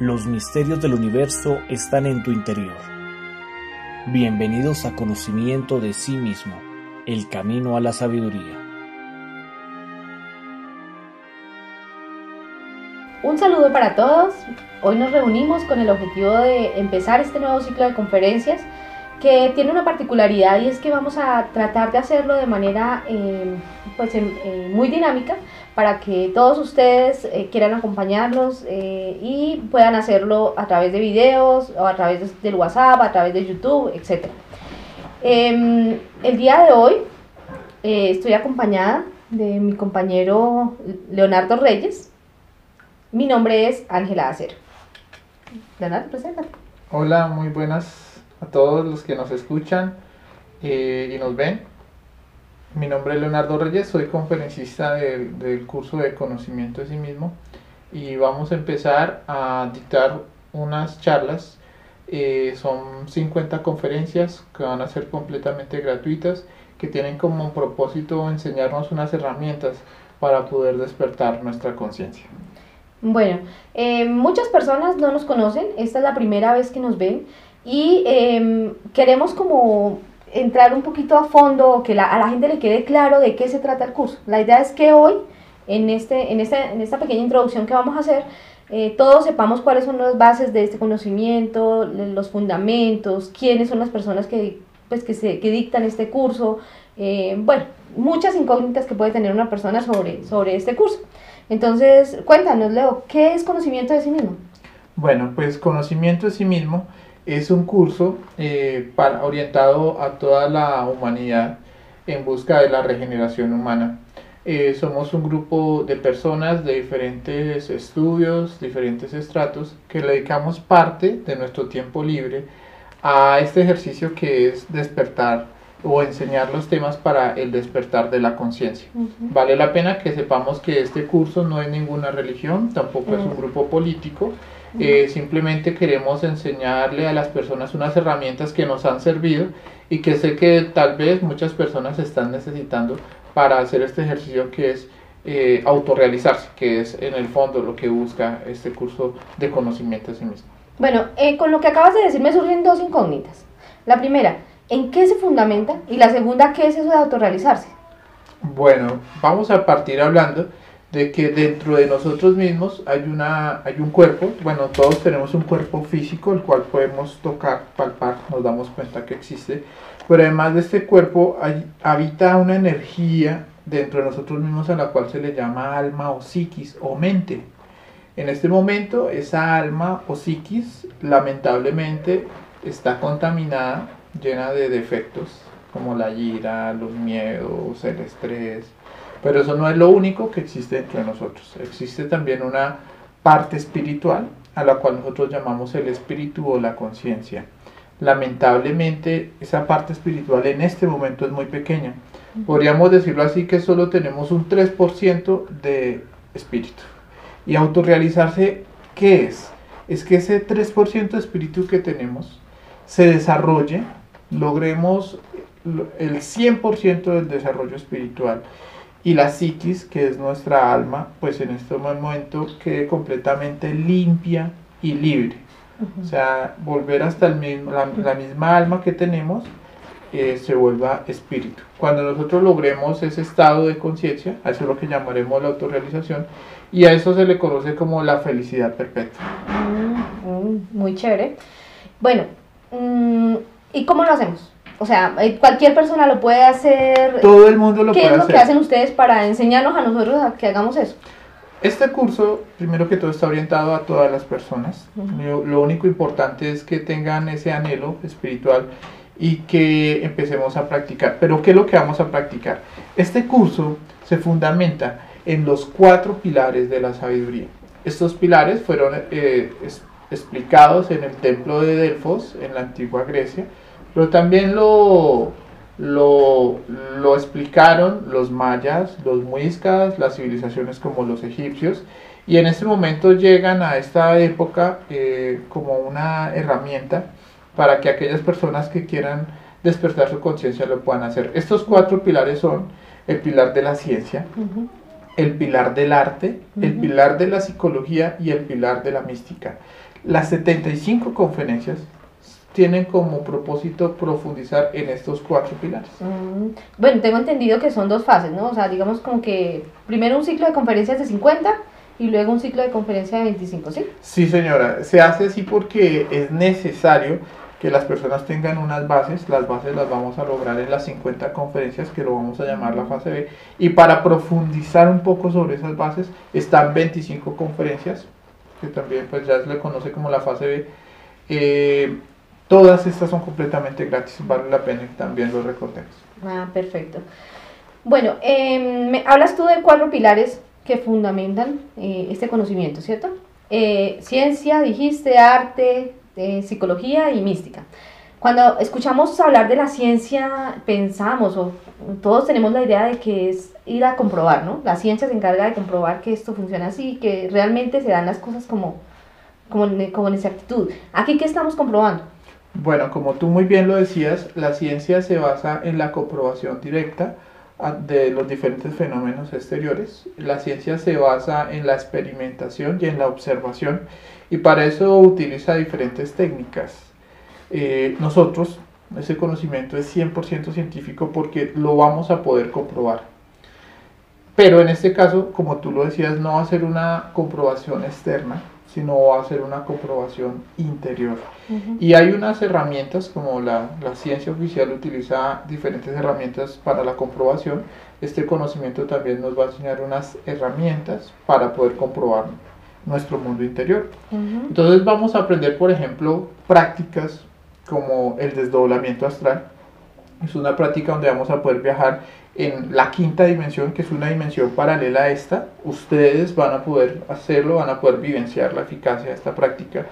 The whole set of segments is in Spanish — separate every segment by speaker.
Speaker 1: Los misterios del universo están en tu interior. Bienvenidos a Conocimiento de sí mismo, el camino a la sabiduría.
Speaker 2: Un saludo para todos. Hoy nos reunimos con el objetivo de empezar este nuevo ciclo de conferencias que tiene una particularidad y es que vamos a tratar de hacerlo de manera eh, pues, eh, muy dinámica para que todos ustedes eh, quieran acompañarnos y puedan hacerlo a través de videos o a través del WhatsApp, a través de YouTube, etc. Em, el día de hoy estoy acompañada de mi compañero Leonardo Reyes. Mi nombre es Ángela Acero.
Speaker 3: Leonardo, preséntate. Hola, muy buenas a todos los que nos escuchan eh, y nos ven. Mi nombre es Leonardo Reyes, soy conferencista del, curso de conocimiento de sí mismo y vamos a empezar a dictar unas charlas. Eh, son 50 conferencias que van a ser completamente gratuitas, que tienen como propósito enseñarnos unas herramientas para poder despertar nuestra conciencia.
Speaker 2: Bueno, eh, muchas personas no nos conocen, esta es la primera vez que nos ven y em, queremos como entrar un poquito a fondo, que a la gente le quede claro de qué se trata el curso. La idea es que hoy, en, este, en, este, en esta pequeña introducción que vamos a hacer, eh, todos sepamos cuáles son las bases de este conocimiento, los fundamentos, quiénes son las personas que, pues, que, se, que dictan este curso, eh, bueno, muchas incógnitas que puede tener una persona sobre, sobre este curso. Entonces, cuéntanos, Leo, ¿qué es conocimiento de sí mismo?
Speaker 3: Bueno, pues conocimiento de sí mismo es un curso eh, para, orientado a toda la humanidad en busca de la regeneración humana. Eh, somos un grupo de personas de diferentes estudios, diferentes estratos, que le dedicamos parte de nuestro tiempo libre a este ejercicio que es despertar o enseñar los temas para el despertar de la conciencia. Vale la pena que sepamos que este curso no es ninguna religión, tampoco es un grupo político, eh, simplemente queremos enseñarle a las personas unas herramientas que nos han servido y que sé que tal vez muchas personas están necesitando para hacer este ejercicio que es eh, autorrealizarse, que es en el fondo lo que busca este curso de conocimiento de sí mismo.
Speaker 2: Bueno, eh, con lo que acabas de decir me surgen dos incógnitas. La primera, ¿en qué se fundamenta? Y la segunda, ¿qué es eso de autorrealizarse?
Speaker 3: Bueno, vamos a partir hablando de que dentro de nosotros mismos hay, una, hay un cuerpo, bueno, todos tenemos un cuerpo físico, el cual podemos tocar, palpar, nos damos cuenta que existe, pero además de este cuerpo habita una energía dentro de nosotros mismos a la cual se le llama alma o psiquis o mente. En este momento esa alma o psiquis lamentablemente está contaminada, llena de defectos como la ira, los miedos, el estrés, pero eso no es lo único que existe entre nosotros. Existe también una parte espiritual a la cual nosotros llamamos el espíritu o la conciencia. Lamentablemente esa parte espiritual en este momento es muy pequeña. Podríamos decirlo así que solo tenemos un 3% de espíritu. Y autorrealizarse, ¿qué es? Es que ese 3% de espíritu que tenemos se desarrolle, logremos el 100% del desarrollo espiritual y la psiquis, que es nuestra alma, pues en este momento quede completamente limpia y libre. O sea, volver hasta el mismo, la, misma alma que tenemos eh, se vuelva espíritu. Cuando nosotros logremos ese estado de conciencia, eso es lo que llamaremos la autorrealización, y a eso se le conoce como la felicidad perpetua.
Speaker 2: Mm, mm, muy chévere. Bueno, mm, ¿y cómo lo hacemos? O sea, eh, cualquier persona lo puede hacer.
Speaker 3: Todo el mundo lo
Speaker 2: puede
Speaker 3: hacer.
Speaker 2: ¿Qué es lo que hacen ustedes para enseñarnos a nosotros a que hagamos eso?
Speaker 3: Este curso, primero que todo, está orientado a todas las personas. lo, único importante es que tengan ese anhelo espiritual y que empecemos a practicar. Pero ¿qué es lo que vamos a practicar? Este curso se fundamenta en los cuatro pilares de la sabiduría. Estos pilares fueron eh, explicados en el templo de Delfos, en la antigua Grecia, pero también lo, lo, explicaron los mayas, los muiscas, las civilizaciones como los egipcios, y en este momento llegan a esta época eh, como una herramienta para que aquellas personas que quieran despertar su conciencia lo puedan hacer. Estos cuatro pilares son el pilar de la ciencia, el pilar del arte, el
Speaker 2: Ujú.
Speaker 3: pilar de la psicología y el pilar de la mística. Las 75 conferencias tienen como propósito profundizar en estos cuatro pilares.
Speaker 2: Mm, Bueno, tengo entendido que son dos fases, ¿no? O sea, digamos como que primero un ciclo de conferencias de 50 y luego un ciclo de conferencia de 25, ¿sí?
Speaker 3: Sí, señora, se hace así porque es necesario que las personas tengan unas bases. Las bases las vamos a lograr en las 50 conferencias, que lo vamos a llamar la fase B. Y para profundizar un poco sobre esas bases, están 25 conferencias, que también pues ya se le conoce como la fase B. Eh, todas estas son completamente gratis, vale la pena que también lo recordemos.
Speaker 2: Ah, perfecto. Bueno, em, me, hablas tú de cuatro pilares que fundamentan eh, este conocimiento, ¿cierto? Eh, ciencia, dijiste, arte, eh, psicología y mística. Cuando escuchamos hablar de la ciencia, pensamos, o todos tenemos la idea de que es ir a comprobar, ¿no? La ciencia se encarga de comprobar que esto funciona así, que realmente se dan las cosas como, como, como en exactitud. ¿Aquí qué estamos comprobando?
Speaker 3: Bueno, como tú muy bien lo decías, la ciencia se basa en la comprobación directa a- de los diferentes fenómenos exteriores. La ciencia se basa en la experimentación y en la observación y para eso utiliza diferentes técnicas. Eh, nosotros, ese conocimiento es 100% científico porque lo vamos a poder comprobar. Pero en este caso, como tú lo decías, no va a ser una comprobación externa, sino va a ser una comprobación interior. Y hay unas herramientas, como la, la ciencia oficial utiliza diferentes herramientas para la comprobación, este conocimiento también nos va a enseñar unas herramientas para poder comprobar nuestro mundo interior.
Speaker 2: Ujú.
Speaker 3: Entonces vamos a aprender, por ejemplo, prácticas como el desdoblamiento astral. Es una práctica donde vamos a poder viajar en la quinta dimensión, que es una dimensión paralela a esta. Ustedes van a poder hacerlo, van a poder vivenciar la eficacia de esta práctica.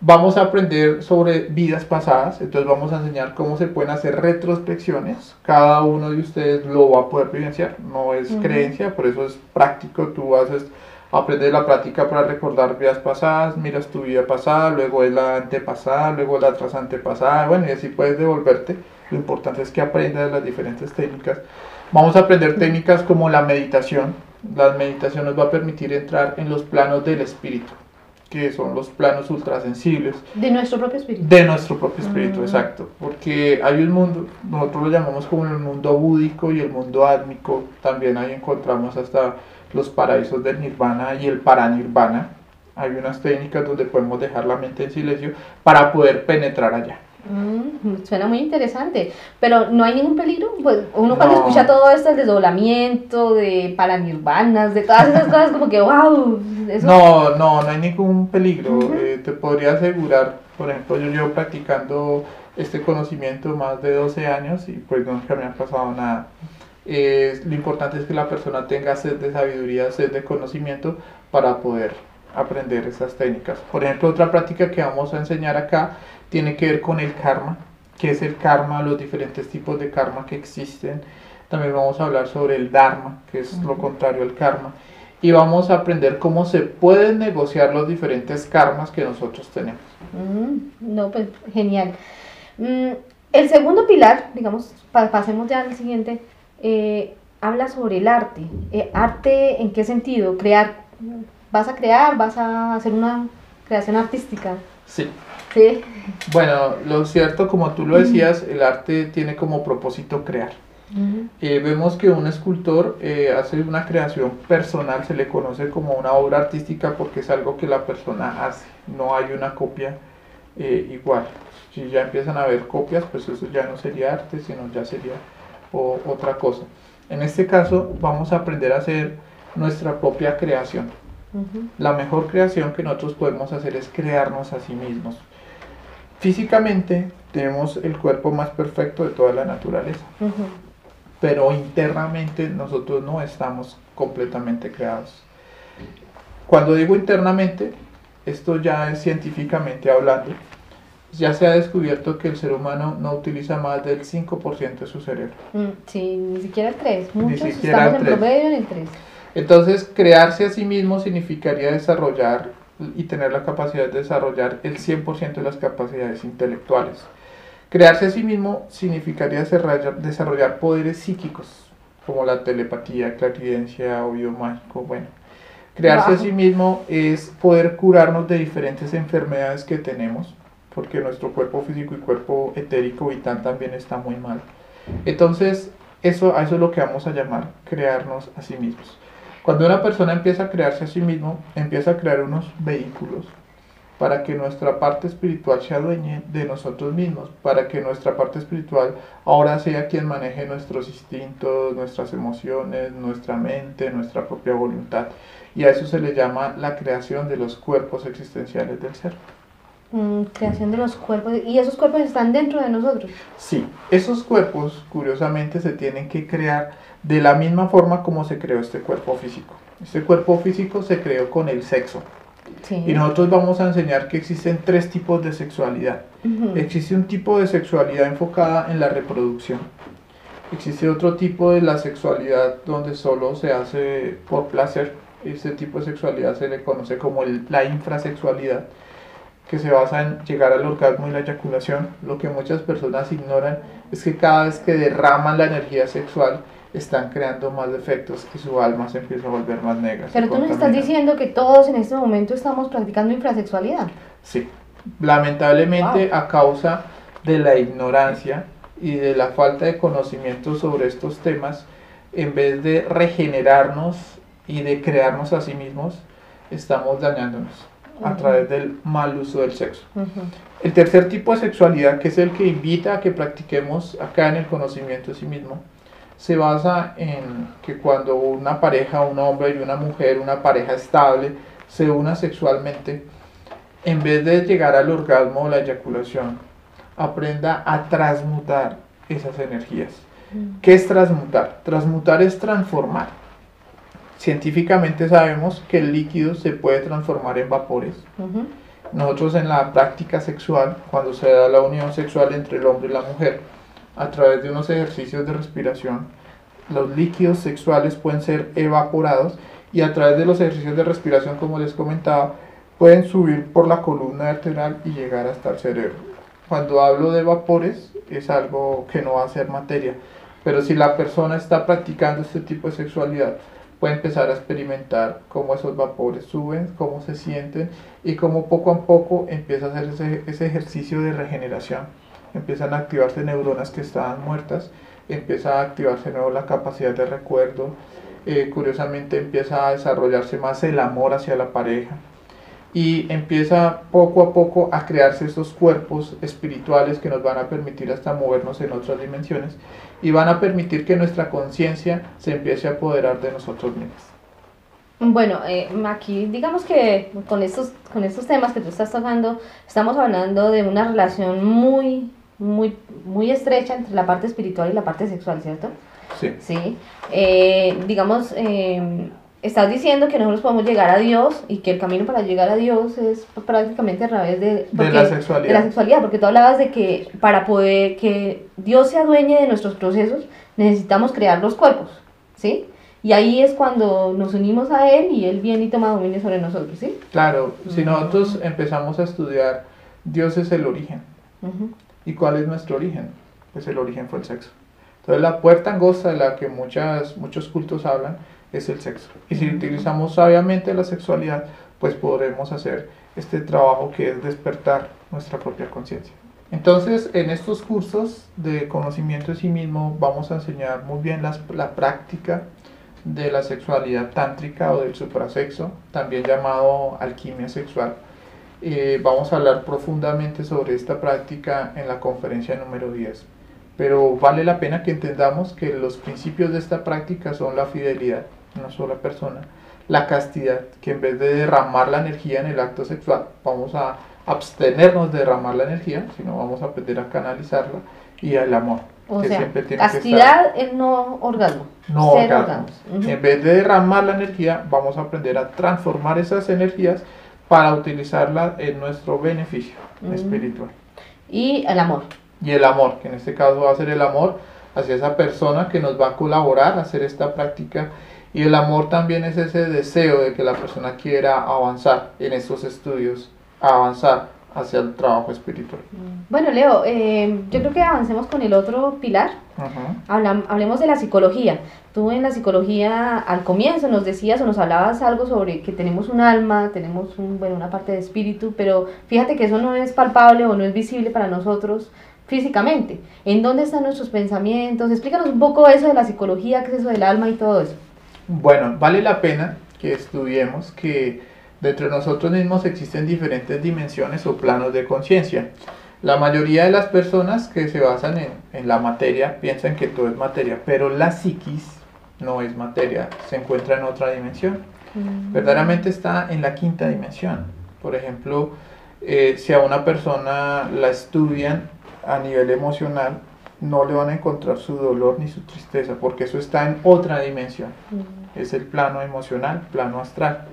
Speaker 3: Vamos a aprender sobre vidas pasadas, entonces vamos a enseñar cómo se pueden hacer retrospecciones. Cada uno de ustedes lo va a poder vivenciar, no es
Speaker 2: Ujú.
Speaker 3: creencia, por eso es práctico. Tú haces aprendes la práctica para recordar vidas pasadas, miras tu vida pasada, luego es la antepasada, luego la tras antepasada, bueno, y así puedes devolverte. Lo importante es que aprendas las diferentes técnicas. Vamos a aprender técnicas como la meditación. La meditación nos va a permitir entrar en los planos del espíritu, que son los planos ultrasensibles
Speaker 2: De nuestro propio espíritu.
Speaker 3: de nuestro propio espíritu,
Speaker 2: Mm.
Speaker 3: exacto. Porque hay un mundo, nosotros lo llamamos como el mundo búdico y el mundo átmico. También ahí encontramos hasta los paraísos del nirvana y el paranirvana. Hay unas técnicas donde podemos dejar la mente en silencio para poder penetrar allá.
Speaker 2: Mm, suena muy interesante, pero no hay ningún peligro. Pues uno cuando
Speaker 3: No.
Speaker 2: escucha todo esto, el desdoblamiento, de paranirvanas, de todas esas cosas, como que wow. Eso,
Speaker 3: No, no, no hay ningún peligro.
Speaker 2: Ujú.
Speaker 3: Eh, te podría asegurar, por ejemplo, yo llevo practicando este conocimiento más de 12 años y pues nunca me ha pasado nada. Eh, lo importante es que la persona tenga sed de sabiduría, sed de conocimiento para poder aprender esas técnicas. Por ejemplo, otra práctica que vamos a enseñar acá tiene que ver con el karma, qué es el karma, los diferentes tipos de karma que existen. También vamos a hablar sobre el dharma, que es lo
Speaker 2: Ujú.
Speaker 3: contrario al karma. Y vamos a aprender cómo se pueden negociar los diferentes karmas que nosotros tenemos.
Speaker 2: No, pues genial. Mm, el segundo pilar, digamos, pa- pasemos ya al siguiente, eh, habla sobre el arte. Eh, ¿Arte en qué sentido? Crear. ¿Vas a crear? ¿Vas a hacer una creación artística?
Speaker 3: Sí.
Speaker 2: Sí.
Speaker 3: Bueno, lo cierto, como tú lo decías, el arte tiene como propósito crear. Eh, vemos que un escultor eh, hace una creación personal, se le conoce como una obra artística porque es algo que la persona hace, no hay una copia eh, igual. Si ya empiezan a haber copias, pues eso ya no sería arte, sino ya sería o- otra cosa. En este caso vamos a aprender a hacer nuestra propia creación. La mejor creación que nosotros podemos hacer es crearnos a sí mismos. Físicamente tenemos el cuerpo más perfecto de toda la naturaleza
Speaker 2: Ujú.
Speaker 3: pero internamente nosotros no estamos completamente creados. Cuando digo internamente, esto ya es científicamente hablando, ya se ha descubierto que el ser humano no utiliza más del 5% de su cerebro.
Speaker 2: Mm, Sí, ni siquiera el 3. Muchos estamos en promedio en el 3.
Speaker 3: Entonces, crearse a sí mismo significaría desarrollar y tener la capacidad de desarrollar el 100% de las capacidades intelectuales. Crearse a sí mismo significaría desarrollar, poderes psíquicos, como la telepatía, clarividencia, oído mágico, bueno. Crearse a sí mismo es poder curarnos de diferentes enfermedades que tenemos, porque nuestro cuerpo físico y cuerpo etérico vital también está muy mal. Entonces, eso, a eso es lo que vamos a llamar crearnos a sí mismos. Cuando una persona empieza a crearse a sí mismo, empieza a crear unos vehículos para que nuestra parte espiritual se adueñe de nosotros mismos, para que nuestra parte espiritual ahora sea quien maneje nuestros instintos, nuestras emociones, nuestra mente, nuestra propia voluntad. Y a eso se le llama la creación de los cuerpos existenciales del ser.
Speaker 2: Mm, creación de los cuerpos. Y esos cuerpos están dentro de nosotros.
Speaker 3: Sí, esos cuerpos curiosamente se tienen que crear de la misma forma como se creó este cuerpo físico. Este cuerpo físico se creó con el sexo.
Speaker 2: Sí.
Speaker 3: Y nosotros vamos a enseñar que existen tres tipos de sexualidad.
Speaker 2: Ujú.
Speaker 3: Existe un tipo de sexualidad enfocada en la reproducción. Existe otro tipo de la sexualidad donde solo se hace por placer. Este tipo de sexualidad se le conoce como el- la infrasexualidad, que se basa en llegar al orgasmo y la eyaculación. Lo que muchas personas ignoran es que cada vez que derraman la energía sexual, están creando más defectos y su alma se empieza a volver más negra.
Speaker 2: Pero tú nos estás diciendo que todos en este momento estamos practicando infrasexualidad.
Speaker 3: Sí, lamentablemente a causa de la ignorancia y de la falta de conocimiento sobre estos temas, en vez de regenerarnos y de crearnos a sí mismos, estamos dañándonos a través del mal uso del sexo. El tercer tipo de sexualidad, que es el que invita a que practiquemos acá en el conocimiento de sí mismo, se basa en que cuando una pareja, un hombre y una mujer, una pareja estable, se una sexualmente, en vez de llegar al orgasmo o la eyaculación, aprenda a transmutar esas energías. ¿Qué es transmutar? Transmutar es transformar. Científicamente sabemos que el líquido se puede transformar en vapores.
Speaker 2: Ujú.
Speaker 3: Nosotros en la práctica sexual, cuando se da la unión sexual entre el hombre y la mujer, a través de unos ejercicios de respiración, los líquidos sexuales pueden ser evaporados y a través de los ejercicios de respiración, como les comentaba, pueden subir por la columna vertebral y llegar hasta el cerebro. Cuando hablo de vapores, es algo que no va a ser materia, pero si la persona está practicando este tipo de sexualidad, puede empezar a experimentar cómo esos vapores suben, cómo se sienten y cómo poco a poco empieza a hacer ese, ese ejercicio de regeneración. Empiezan a activarse neuronas que estaban muertas, empieza a activarse de nuevo la capacidad de recuerdo, eh, curiosamente empieza a desarrollarse más el amor hacia la pareja y empieza poco a poco a crearse estos cuerpos espirituales que nos van a permitir hasta movernos en otras dimensiones y van a permitir que nuestra conciencia se empiece a apoderar de nosotros mismos.
Speaker 2: Bueno, eh, aquí digamos que con estos, con estos temas que tú estás tocando, estamos hablando de una relación muy, muy, muy estrecha entre la parte espiritual y la parte sexual, ¿cierto?
Speaker 3: Sí,
Speaker 2: Sí. Eh, digamos, eh, estás diciendo que nosotros podemos llegar a Dios y que el camino para llegar a Dios es prácticamente a través de,
Speaker 3: de
Speaker 2: porque-
Speaker 3: la
Speaker 2: de la
Speaker 3: sexualidad.
Speaker 2: sexualidad, porque tú hablabas de que para poder que Dios se adueñe de nuestros procesos, necesitamos crear los cuerpos, ¿sí? Y ahí es cuando nos unimos a Él y Él viene y toma dominio sobre nosotros, ¿sí?
Speaker 3: Claro, si
Speaker 2: Ujú.
Speaker 3: nosotros empezamos a estudiar, Dios es el origen.
Speaker 2: Ujú.
Speaker 3: ¿Y cuál es nuestro origen? Pues el origen fue el sexo. Entonces la puerta angosta de la que muchas, muchos cultos hablan es el sexo. Y si utilizamos sabiamente la sexualidad, pues podremos hacer este trabajo que es despertar nuestra propia conciencia. Entonces, en estos cursos de conocimiento de sí mismo vamos a enseñar muy bien las- la práctica de la sexualidad tántrica o del suprasexo, también llamado alquimia sexual. Eh, vamos a hablar profundamente sobre esta práctica en la conferencia número 10. Pero vale la pena que entendamos que los principios de esta práctica son la fidelidad una sola persona, la castidad, que en vez de derramar la energía en el acto sexual, vamos a abstenernos de derramar la energía, sino vamos a aprender a canalizarla, y el amor,
Speaker 2: O
Speaker 3: que
Speaker 2: sea,
Speaker 3: siempre tiene que estar
Speaker 2: castidad es no orgasmo.
Speaker 3: no orgasmos. En vez de derramar la energía, vamos a aprender a transformar esas energías para utilizarla en nuestro beneficio espiritual.
Speaker 2: Y el amor.
Speaker 3: Y el amor, que en este caso va a ser el amor hacia esa persona que nos va a colaborar a hacer esta práctica. Y el amor también es ese deseo de que la persona quiera avanzar en estos estudios, avanzar hacia el trabajo espiritual.
Speaker 2: Bueno, Leo, eh, yo creo que avancemos con el otro pilar.
Speaker 3: Ujú.
Speaker 2: Hablam- hablemos de la psicología. Tú en la psicología al comienzo nos decías o nos hablabas algo sobre que tenemos un alma, tenemos un, bueno, una parte de espíritu, pero fíjate que eso no es palpable o no es visible para nosotros físicamente. ¿En dónde están nuestros pensamientos? Explícanos un poco eso de la psicología, qué es eso del alma y todo eso.
Speaker 3: Bueno, vale la pena que estudiemos que dentro de nosotros mismos existen diferentes dimensiones o planos de conciencia. La mayoría de las personas que se basan en, en la materia piensan que todo es materia, pero la psiquis no es materia, se encuentra en otra dimensión. Verdaderamente está en la quinta dimensión. Por ejemplo, eh, si a una persona la estudian a nivel emocional, no le van a encontrar su dolor ni su tristeza, porque eso está en otra dimensión es el plano emocional, plano astral.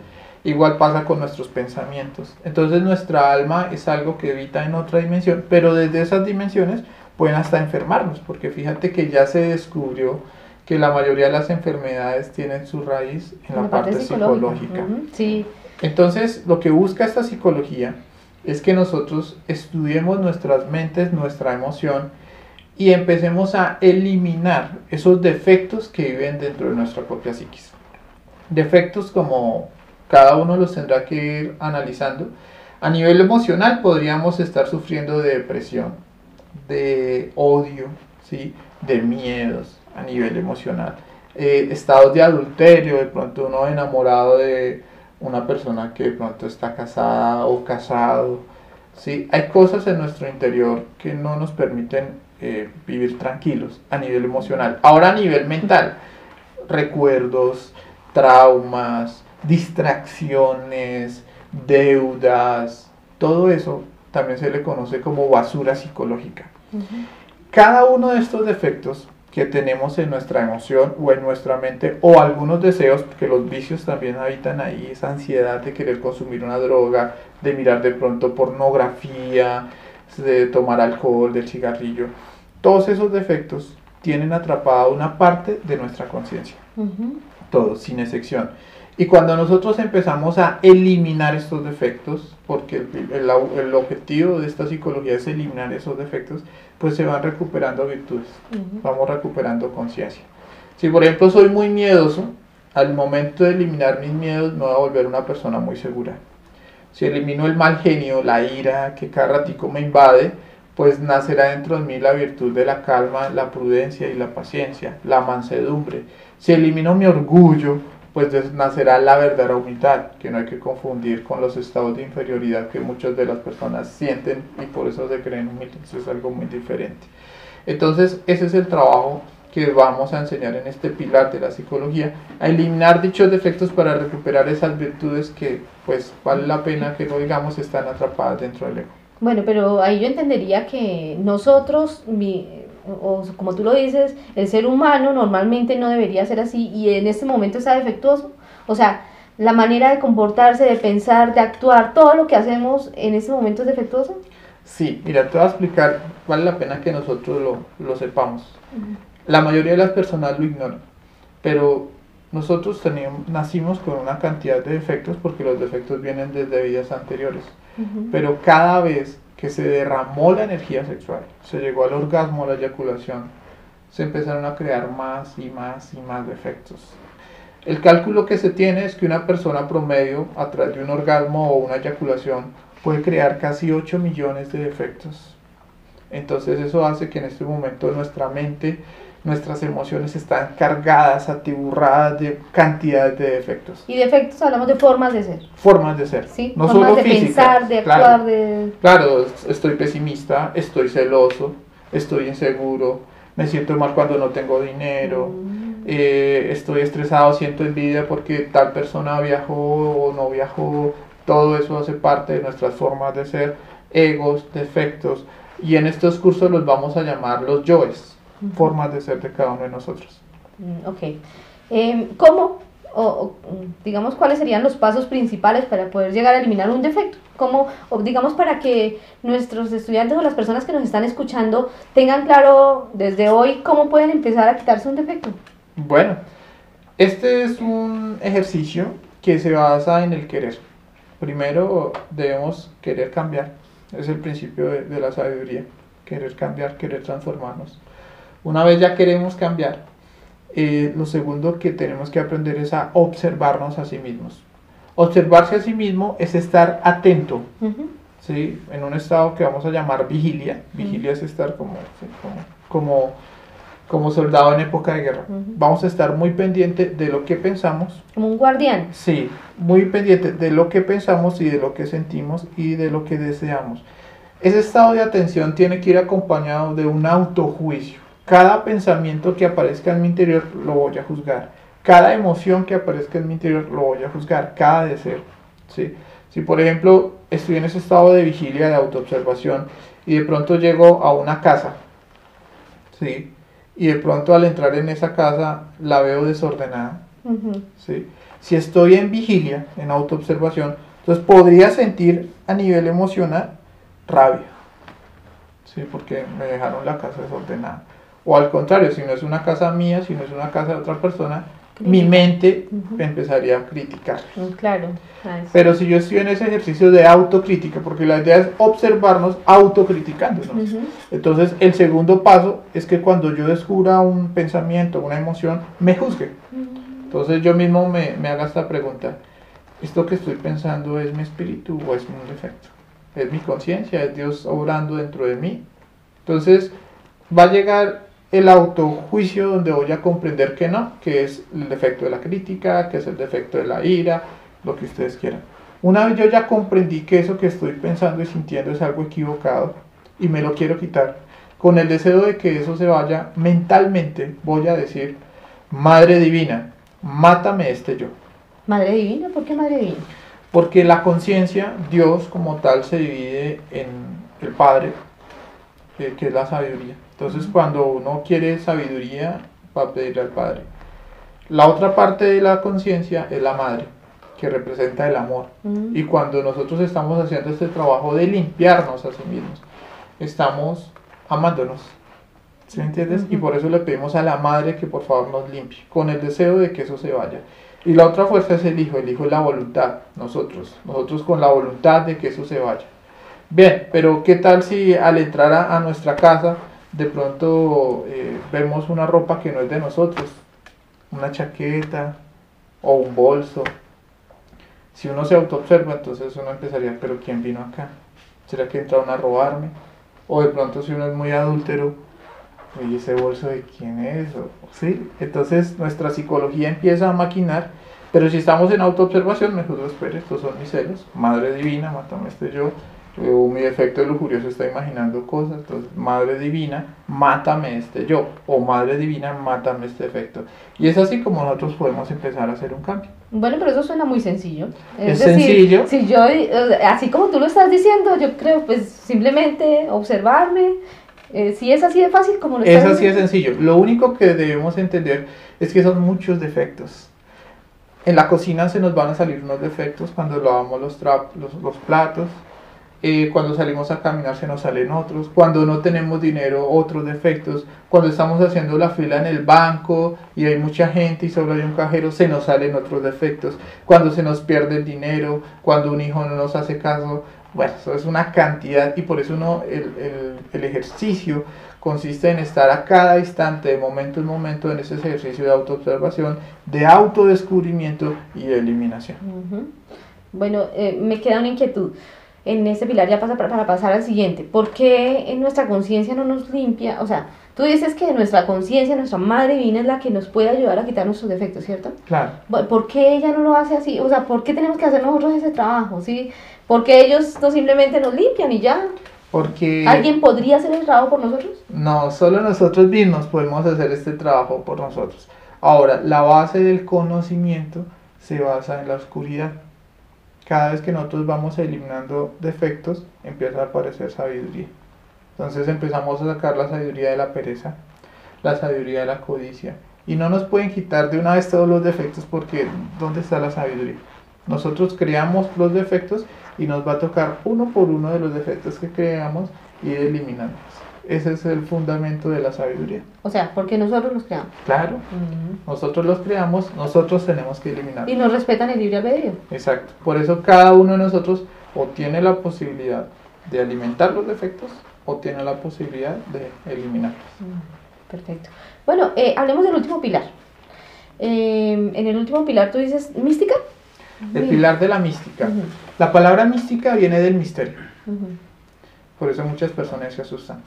Speaker 3: Igual pasa con nuestros pensamientos. Entonces nuestra alma es algo que evita en otra dimensión, pero desde esas dimensiones pueden hasta enfermarnos, porque fíjate que ya se descubrió que la mayoría de las enfermedades tienen su raíz en la, parte, psicológica.
Speaker 2: Sí,
Speaker 3: Entonces, lo que busca esta psicología es que nosotros estudiemos nuestras mentes, nuestra emoción y empecemos a eliminar esos defectos que viven dentro de nuestra propia psiquis. Defectos como cada uno los tendrá que ir analizando. A nivel emocional podríamos estar sufriendo de depresión, de odio, ¿sí? de miedos a nivel emocional. Eh, estados de adulterio, de pronto uno enamorado de una persona que de pronto está casada o casado. ¿Sí? Hay cosas en nuestro interior que no nos permiten eh, vivir tranquilos a nivel emocional. Ahora a nivel mental, recuerdos, traumas, distracciones, deudas, todo eso también se le conoce como basura psicológica. Cada uno de estos defectos que tenemos en nuestra emoción o en nuestra mente o algunos deseos, porque los vicios también habitan ahí, esa ansiedad de querer consumir una droga, de mirar de pronto pornografía, de tomar alcohol, del cigarrillo, todos esos defectos tienen atrapada una parte de nuestra conciencia, todos, sin excepción. Y cuando nosotros empezamos a eliminar estos defectos, porque el, el objetivo de esta psicología es eliminar esos defectos, pues se van recuperando virtudes vamos recuperando conciencia. Si por ejemplo soy muy miedoso, al momento de eliminar mis miedos me voy a volver una persona muy segura. Si elimino el mal genio, la ira que cada ratico me invade, pues nacerá dentro de mí la virtud de la calma, la prudencia y la paciencia, la mansedumbre. Si elimino mi orgullo, pues nacerá la verdadera humildad, que no hay que confundir con los estados de inferioridad que muchas de las personas sienten y por eso se creen humildes. Eso es algo muy diferente. Entonces, ese es el trabajo que vamos a enseñar en este pilar de la psicología, a eliminar dichos defectos para recuperar esas virtudes que, pues, vale la pena que lo digamos, están atrapadas dentro del ego.
Speaker 2: Bueno, pero ahí yo entendería que nosotros, mi- o como tú lo dices, el ser humano normalmente no debería ser así y en este momento está defectuoso. O sea, la manera de comportarse, de pensar, de actuar, todo lo que hacemos en este momento es defectuoso.
Speaker 3: Sí, mira, te voy a explicar, vale la pena que nosotros lo, lo sepamos. La mayoría de las personas lo ignoran, pero nosotros teníamos, nacimos con una cantidad de defectos porque los defectos vienen desde vidas anteriores.
Speaker 2: Ujú.
Speaker 3: Pero cada vez que se derramó la energía sexual, se llegó al orgasmo, a la eyaculación, se empezaron a crear más y más y más defectos. El cálculo que se tiene es que una persona promedio, a través de un orgasmo o una eyaculación, puede crear casi 8 millones de defectos. Entonces eso hace que en este momento nuestra mente, nuestras emociones están cargadas, atiburradas de cantidades de defectos.
Speaker 2: Y defectos hablamos de formas de ser,
Speaker 3: Formas de ser,
Speaker 2: ¿sí?
Speaker 3: no
Speaker 2: formas
Speaker 3: solo
Speaker 2: de
Speaker 3: físicas.
Speaker 2: pensar, de
Speaker 3: claro.
Speaker 2: actuar, de...
Speaker 3: Claro, estoy pesimista, estoy celoso, estoy inseguro, me siento mal cuando no tengo dinero,
Speaker 2: Mm.
Speaker 3: eh, estoy estresado, siento envidia porque tal persona viajó o no viajó. Todo eso hace parte de nuestras formas de ser, egos, defectos. Y en estos cursos los vamos a llamar los yoes, Formas de ser de cada uno de nosotros.
Speaker 2: Mm, Ok. Em, ¿Cómo, o, o, digamos, cuáles serían los pasos principales para poder llegar a eliminar un defecto? ¿Cómo, o digamos, para que nuestros estudiantes o las personas que nos están escuchando tengan claro desde hoy cómo pueden empezar a quitarse un defecto?
Speaker 3: Bueno, este es un ejercicio que se basa en el querer. Primero debemos querer cambiar Es el principio de, de la sabiduría. Querer cambiar, querer transformarnos. Una vez ya queremos cambiar, eh, lo segundo que tenemos que aprender es a observarnos a sí mismos. Observarse a sí mismo es estar atento. ¿sí? en un estado que vamos a llamar vigilia. Vigilia es estar como, sí, como, como, como soldado en época de guerra. Vamos a estar muy pendiente de lo que pensamos,
Speaker 2: Como un guardián.
Speaker 3: Sí, muy pendiente de lo que pensamos y de lo que sentimos y de lo que deseamos. Ese estado de atención tiene que ir acompañado de un autojuicio. Cada pensamiento que aparezca en mi interior lo voy a juzgar. Cada emoción que aparezca en mi interior lo voy a juzgar. Cada deseo. ¿sí? Si por ejemplo estoy en ese estado de vigilia, de autoobservación y de pronto llego a una casa, ¿sí? y de pronto al entrar en esa casa la veo desordenada. ¿sí? Si estoy en vigilia, en autoobservación, entonces podría sentir a nivel emocional rabia, ¿sí? Porque me dejaron la casa desordenada. O al contrario, si no es una casa mía, si no es una casa de otra persona, mi mente me empezaría a criticar.
Speaker 2: Mm, Claro. Ah,
Speaker 3: Pero si yo estoy en ese ejercicio de autocrítica, porque la idea es observarnos autocriticándonos. Entonces, el segundo paso es que cuando yo descubra un pensamiento, una emoción, me juzgue. Entonces yo mismo me, me haga esta pregunta, ¿esto que estoy pensando es mi espíritu o es un defecto? ¿Es mi conciencia? ¿Es Dios obrando dentro de mí? Entonces va a llegar el autojuicio donde voy a comprender que no, que es el defecto de la crítica, que es el defecto de la ira, lo que ustedes quieran. Una vez yo ya comprendí que eso que estoy pensando y sintiendo es algo equivocado y me lo quiero quitar, con el deseo de que eso se vaya mentalmente, voy a decir, Madre Divina, mátame este yo.
Speaker 2: Madre divina, ¿por qué madre divina?
Speaker 3: Porque la conciencia, Dios como tal, se divide en el Padre, que es la sabiduría. Entonces, cuando uno quiere sabiduría, va a pedirle al Padre. La otra parte de la conciencia es la Madre, que representa el amor.
Speaker 2: Mm.
Speaker 3: Y cuando nosotros estamos haciendo este trabajo de limpiarnos a sí mismos, estamos amándonos. ¿Sí entiendes? Y por eso le pedimos a la madre que por favor nos limpie, con el deseo de que eso se vaya. Y la otra fuerza es el hijo, el hijo es la voluntad, nosotros, nosotros con la voluntad de que eso se vaya. Bien, pero ¿qué tal si al entrar a, a nuestra casa de pronto eh, vemos una ropa que no es de nosotros? Una chaqueta o un bolso. Si uno se autoobserva, entonces uno empezaría, pero ¿quién vino acá? ¿Será que entraron a robarme? O de pronto si uno es muy adúltero, ¿y ese bolso de quién es? O- ¿sí? Entonces nuestra psicología empieza a maquinar, pero si estamos en autoobservación, juzgo, espere, estos son mis celos, Madre Divina, mátame este yo, o mi defecto de lujurioso está imaginando cosas, entonces Madre Divina, mátame este yo, o Madre Divina, mátame este defecto. Y es así como nosotros podemos empezar a hacer un cambio.
Speaker 2: Bueno, pero eso suena muy sencillo.
Speaker 3: Es sencillo.
Speaker 2: Si yo, eh, así como tú lo estás diciendo, yo creo, pues simplemente observarme. eh, si es así de fácil como lo
Speaker 3: Es
Speaker 2: estás
Speaker 3: así de
Speaker 2: diciendo.
Speaker 3: sencillo. Lo único que debemos entender es que son muchos defectos. En la cocina se nos van a salir unos defectos cuando lavamos los, trap- los, los platos. Eh, cuando salimos a caminar se nos salen otros. Cuando no tenemos dinero, otros defectos. Cuando estamos haciendo la fila en el banco y hay mucha gente y solo hay un cajero, se nos salen otros defectos. Cuando se nos pierde el dinero, cuando un hijo no nos hace caso. Bueno, eso es una cantidad y por eso uno, el, el, ejercicio consiste en estar a cada instante, de momento en momento, en ese ejercicio de autoobservación, de autodescubrimiento y de eliminación.
Speaker 2: Bueno, eh, me queda una inquietud. En este pilar ya pasa para, para pasar al siguiente. ¿Por qué en nuestra conciencia no nos limpia? O sea, tú dices que nuestra conciencia, nuestra madre divina es la que nos puede ayudar a quitar nuestros defectos, ¿cierto?
Speaker 3: Claro.
Speaker 2: ¿Por qué ella no lo hace así? O sea, ¿por qué tenemos que hacer nosotros ese trabajo? ¿Sí? Porque ellos no simplemente nos limpian y ya.
Speaker 3: Porque
Speaker 2: ¿Alguien podría hacer el trabajo por nosotros?
Speaker 3: no solo nosotros mismos podemos hacer este trabajo por nosotros. Ahora, la base del conocimiento se basa en la oscuridad. Cada vez que nosotros vamos eliminando defectos, empieza a aparecer sabiduría. Entonces empezamos a sacar la sabiduría de la pereza, la sabiduría de la codicia. Y no nos pueden quitar de una vez todos los defectos porque ¿dónde está la sabiduría? Nosotros creamos los defectos y nos va a tocar uno por uno de los defectos que creamos y eliminarlos. Ese es el fundamento de la sabiduría.
Speaker 2: O sea, porque nosotros los creamos.
Speaker 3: Claro, nosotros los creamos, nosotros tenemos que eliminarlos.
Speaker 2: Y nos respetan el libre albedrío.
Speaker 3: Exacto. Por eso cada uno de nosotros o tiene la posibilidad de alimentar los defectos o tiene la posibilidad de eliminarlos.
Speaker 2: Perfecto. Bueno, eh, hablemos del último pilar. Eh, en el último pilar tú dices mística.
Speaker 3: El pilar de la mística. La palabra mística viene del misterio, por eso muchas personas se asustan.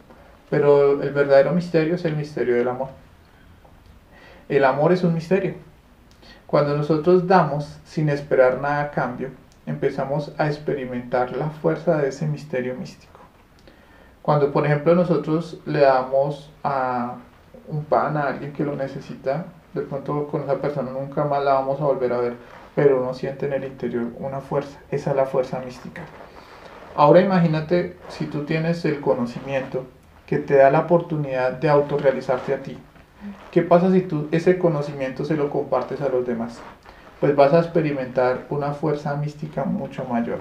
Speaker 3: Pero el verdadero misterio es el misterio del amor. El amor es un misterio. Cuando nosotros damos sin esperar nada a cambio, empezamos a experimentar la fuerza de ese misterio místico. Cuando, por ejemplo, nosotros le damos a un pan a alguien que lo necesita, de pronto con esa persona nunca más la vamos a volver a ver, pero uno siente en el interior una fuerza. Esa es la fuerza mística. Ahora imagínate si tú tienes el conocimiento que te da la oportunidad de autorrealizarte a ti. ¿Qué pasa si tú ese conocimiento se lo compartes a los demás? Pues vas a experimentar una fuerza mística mucho mayor.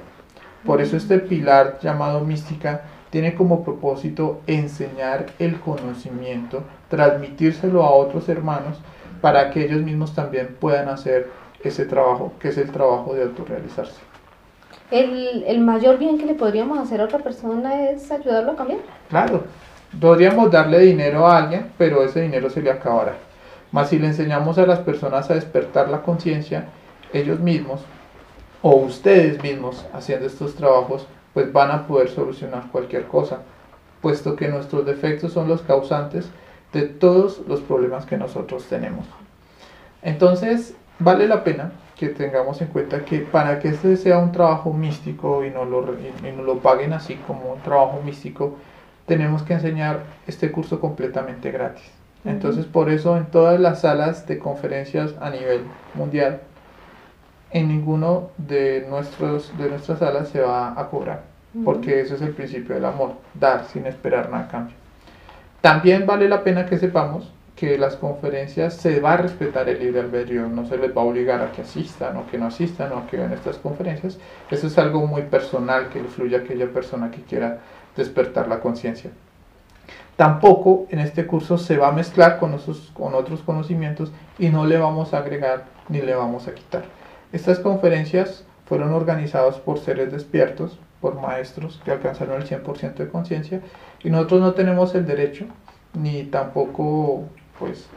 Speaker 3: Por eso este pilar llamado mística tiene como propósito enseñar el conocimiento, transmitírselo a otros hermanos para que ellos mismos también puedan hacer ese trabajo, que es el trabajo de autorrealizarse.
Speaker 2: El, el mayor bien que le podríamos hacer a otra persona es ayudarlo a cambiar.
Speaker 3: Claro, podríamos darle dinero a alguien, pero ese dinero se le acabará. Mas si le enseñamos a las personas a despertar la conciencia, ellos mismos o ustedes mismos haciendo estos trabajos, pues van a poder solucionar cualquier cosa, puesto que nuestros defectos son los causantes de todos los problemas que nosotros tenemos. Entonces, vale la pena que tengamos en cuenta que para que este sea un trabajo místico y no lo, y, y no lo paguen así como un trabajo místico, tenemos que enseñar este curso completamente gratis. Entonces, por eso en todas las salas de conferencias a nivel mundial, en ninguno de, nuestros, de nuestras salas se va a cobrar, porque ese es el principio del amor, dar sin esperar nada a cambio. También vale la pena que sepamos que las conferencias se va a respetar el libre albedrío, no se les va a obligar a que asistan o que no asistan o que vean estas conferencias. Eso es algo muy personal que le fluye a aquella persona que quiera despertar la conciencia. Tampoco en este curso se va a mezclar con, esos, con otros conocimientos y no le vamos a agregar ni le vamos a quitar. Estas conferencias fueron organizadas por seres despiertos, por maestros que alcanzaron el 100% de conciencia y nosotros no tenemos el derecho ni tampoco pues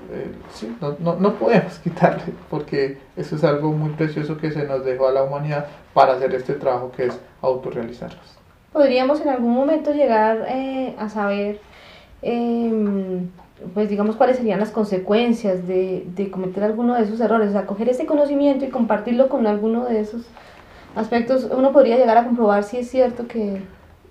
Speaker 3: sí, no, no, no, podemos quitarle porque eso es algo muy precioso que se nos dejó a la humanidad para hacer este trabajo que es autorrealizarnos.
Speaker 2: Podríamos en algún momento llegar eh, a saber eh, pues digamos cuáles serían las consecuencias de, de, cometer alguno de esos errores, o sea, coger ese conocimiento y compartirlo con alguno de esos aspectos, uno podría llegar a comprobar si es cierto que...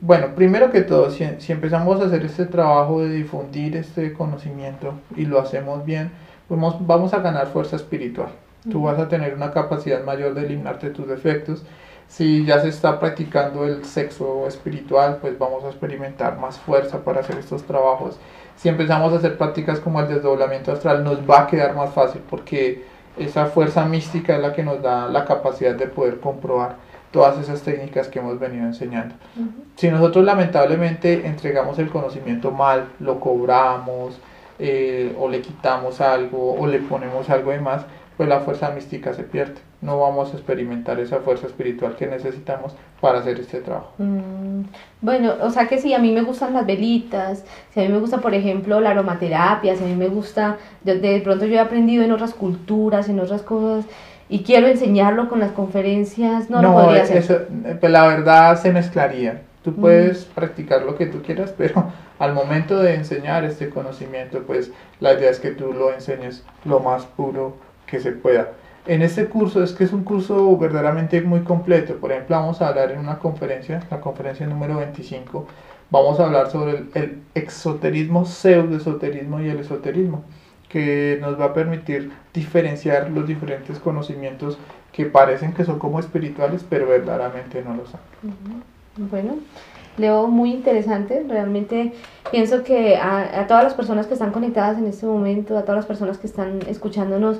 Speaker 3: Bueno, primero que todo, si, si empezamos a hacer este trabajo de difundir este conocimiento y lo hacemos bien, vamos, vamos a ganar fuerza espiritual. Tú vas a tener una capacidad mayor de eliminarte tus defectos. Si ya se está practicando el sexo espiritual, pues vamos a experimentar más fuerza para hacer estos trabajos si empezamos a hacer prácticas como el desdoblamiento astral, nos va a quedar más fácil porque esa fuerza mística es la que nos da la capacidad de poder comprobar todas esas técnicas que hemos venido enseñando. Uh -huh. Si nosotros lamentablemente entregamos el conocimiento mal, lo cobramos eh, o le quitamos algo o le ponemos algo de más, pues la fuerza mística se pierde. No vamos a experimentar esa fuerza espiritual que necesitamos para hacer este trabajo.
Speaker 2: Mm, bueno, o sea que si a mí me gustan las velitas, si a mí me gusta, por ejemplo, la aromaterapia, si a mí me gusta, de, de pronto yo he aprendido en otras culturas, en otras cosas, y quiero enseñarlo con las conferencias, no,
Speaker 3: no
Speaker 2: lo podría hacer.
Speaker 3: Eso, pues la verdad se mezclaría. Tú puedes mm. practicar lo que tú quieras, pero al momento de enseñar este conocimiento, pues la idea es que tú lo enseñes lo más puro que se pueda. En este curso es que es un curso verdaderamente muy completo. Por ejemplo, vamos a hablar en una conferencia, la conferencia número 25, vamos a hablar sobre el, el exoterismo, pseudoesoterismo y el esoterismo, que nos va a permitir diferenciar los diferentes conocimientos que parecen que son como espirituales, pero verdaderamente no lo son.
Speaker 2: Bueno, Leo, muy interesante. Realmente pienso que a, a, todas las personas que están conectadas en este momento, a todas las personas que están escuchándonos,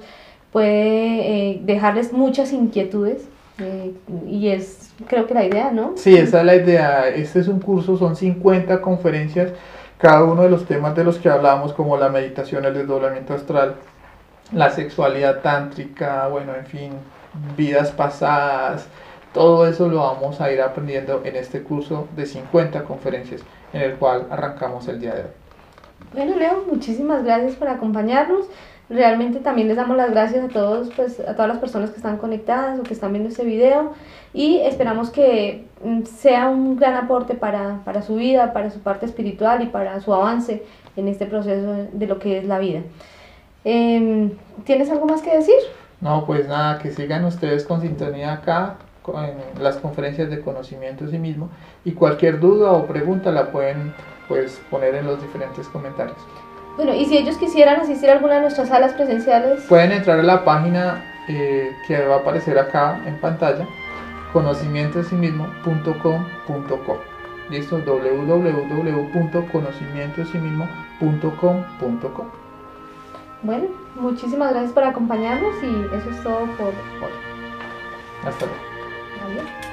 Speaker 2: puede eh, dejarles muchas inquietudes. Eh, y es, creo que la idea, ¿no?
Speaker 3: Sí, esa es la idea. Este es un curso, son 50 conferencias. Cada uno de los temas de los que hablamos, como la meditación, el desdoblamiento astral, la sexualidad tántrica, bueno, en fin, vidas pasadas, Todo eso lo vamos a ir aprendiendo en este curso de 50 conferencias en el cual arrancamos el día de hoy.
Speaker 2: Bueno, Leo, muchísimas gracias por acompañarnos. Realmente también les damos las gracias a todos, pues, a todas las personas que están conectadas o que están viendo este video y esperamos que mm, sea un gran aporte para, para su vida, para su parte espiritual y para su avance en este proceso de lo que es la vida. Em, ¿Tienes algo más que decir?
Speaker 3: No, pues nada, que sigan ustedes con sintonía acá en las conferencias de conocimiento de sí mismo y cualquier duda o pregunta la pueden pues poner en los diferentes comentarios.
Speaker 2: Bueno, y si ellos quisieran asistir a alguna de nuestras salas presenciales,
Speaker 3: pueden entrar a la página eh, que va a aparecer acá en pantalla, conocimientosimismo.com.co. Listo, www.conocimientosimismo.com.co.
Speaker 2: Bueno, muchísimas gracias por acompañarnos y eso es todo por hoy.
Speaker 3: Hasta luego.
Speaker 2: Adiós.